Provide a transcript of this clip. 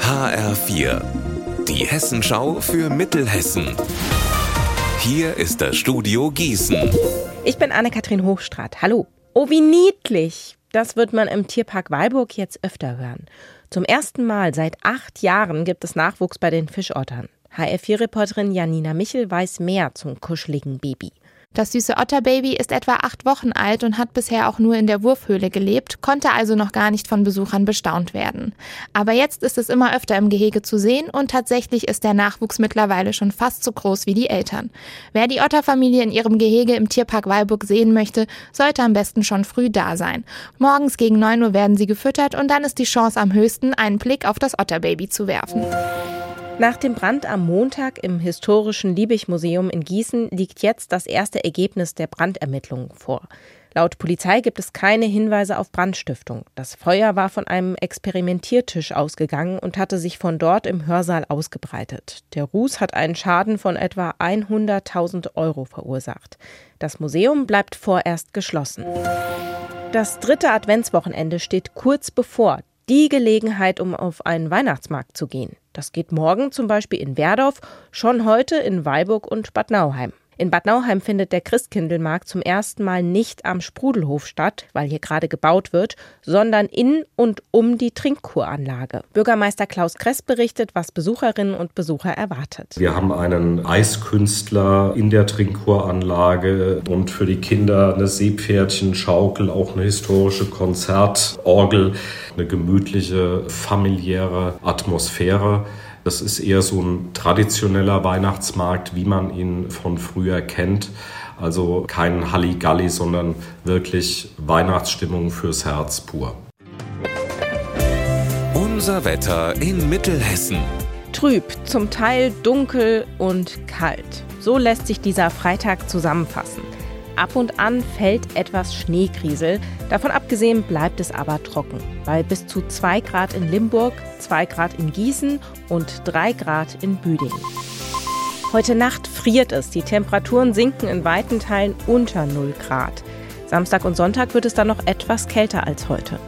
HR4, die Hessenschau für Mittelhessen. Hier ist das Studio Gießen. Ich bin Anne-Kathrin Hochstrat. Hallo. Oh, wie niedlich. Das wird man im Tierpark Weilburg jetzt öfter hören. Zum ersten Mal seit acht Jahren gibt es Nachwuchs bei den Fischottern. HR4-Reporterin Janina Michel weiß mehr zum kuscheligen Baby. Das süße Otterbaby ist etwa acht Wochen alt und hat bisher auch nur in der Wurfhöhle gelebt, konnte also noch gar nicht von Besuchern bestaunt werden. Aber jetzt ist es immer öfter im Gehege zu sehen und tatsächlich ist der Nachwuchs mittlerweile schon fast so groß wie die Eltern. Wer die Otterfamilie in ihrem Gehege im Tierpark Weilburg sehen möchte, sollte am besten schon früh da sein. Morgens gegen 9 Uhr werden sie gefüttert und dann ist die Chance am höchsten, einen Blick auf das Otterbaby zu werfen. Nach dem Brand am Montag im historischen Liebig-Museum in Gießen liegt jetzt das erste Ergebnis der Brandermittlungen vor. Laut Polizei gibt es keine Hinweise auf Brandstiftung. Das Feuer war von einem Experimentiertisch ausgegangen und hatte sich von dort im Hörsaal ausgebreitet. Der Ruß hat einen Schaden von etwa 100.000 Euro verursacht. Das Museum bleibt vorerst geschlossen. Das dritte Adventswochenende steht kurz bevor die Gelegenheit, um auf einen Weihnachtsmarkt zu gehen. Das geht morgen zum Beispiel in Werdorf, schon heute in Weilburg und Bad Nauheim. In Bad Nauheim findet der Christkindlmarkt zum ersten Mal nicht am Sprudelhof statt, weil hier gerade gebaut wird, sondern in und um die Trinkkuranlage. Bürgermeister Klaus Kress berichtet, was Besucherinnen und Besucher erwartet. Wir haben einen Eiskünstler in der Trinkkuranlage und für die Kinder eine Seepferdchenschaukel, auch eine historische Konzertorgel, eine gemütliche, familiäre Atmosphäre. Das ist eher so ein traditioneller Weihnachtsmarkt, wie man ihn von früher kennt. Also kein Halligalli, sondern wirklich Weihnachtsstimmung fürs Herz pur. Unser Wetter in Mittelhessen. Trüb, zum Teil dunkel und kalt. So lässt sich dieser Freitag zusammenfassen. Ab und an fällt etwas Schneekriesel. Davon abgesehen bleibt es aber trocken, weil bis zu 2 Grad in Limburg, 2 Grad in Gießen und 3 Grad in Büdingen. Heute Nacht friert es. Die Temperaturen sinken in weiten Teilen unter 0 Grad. Samstag und Sonntag wird es dann noch etwas kälter als heute.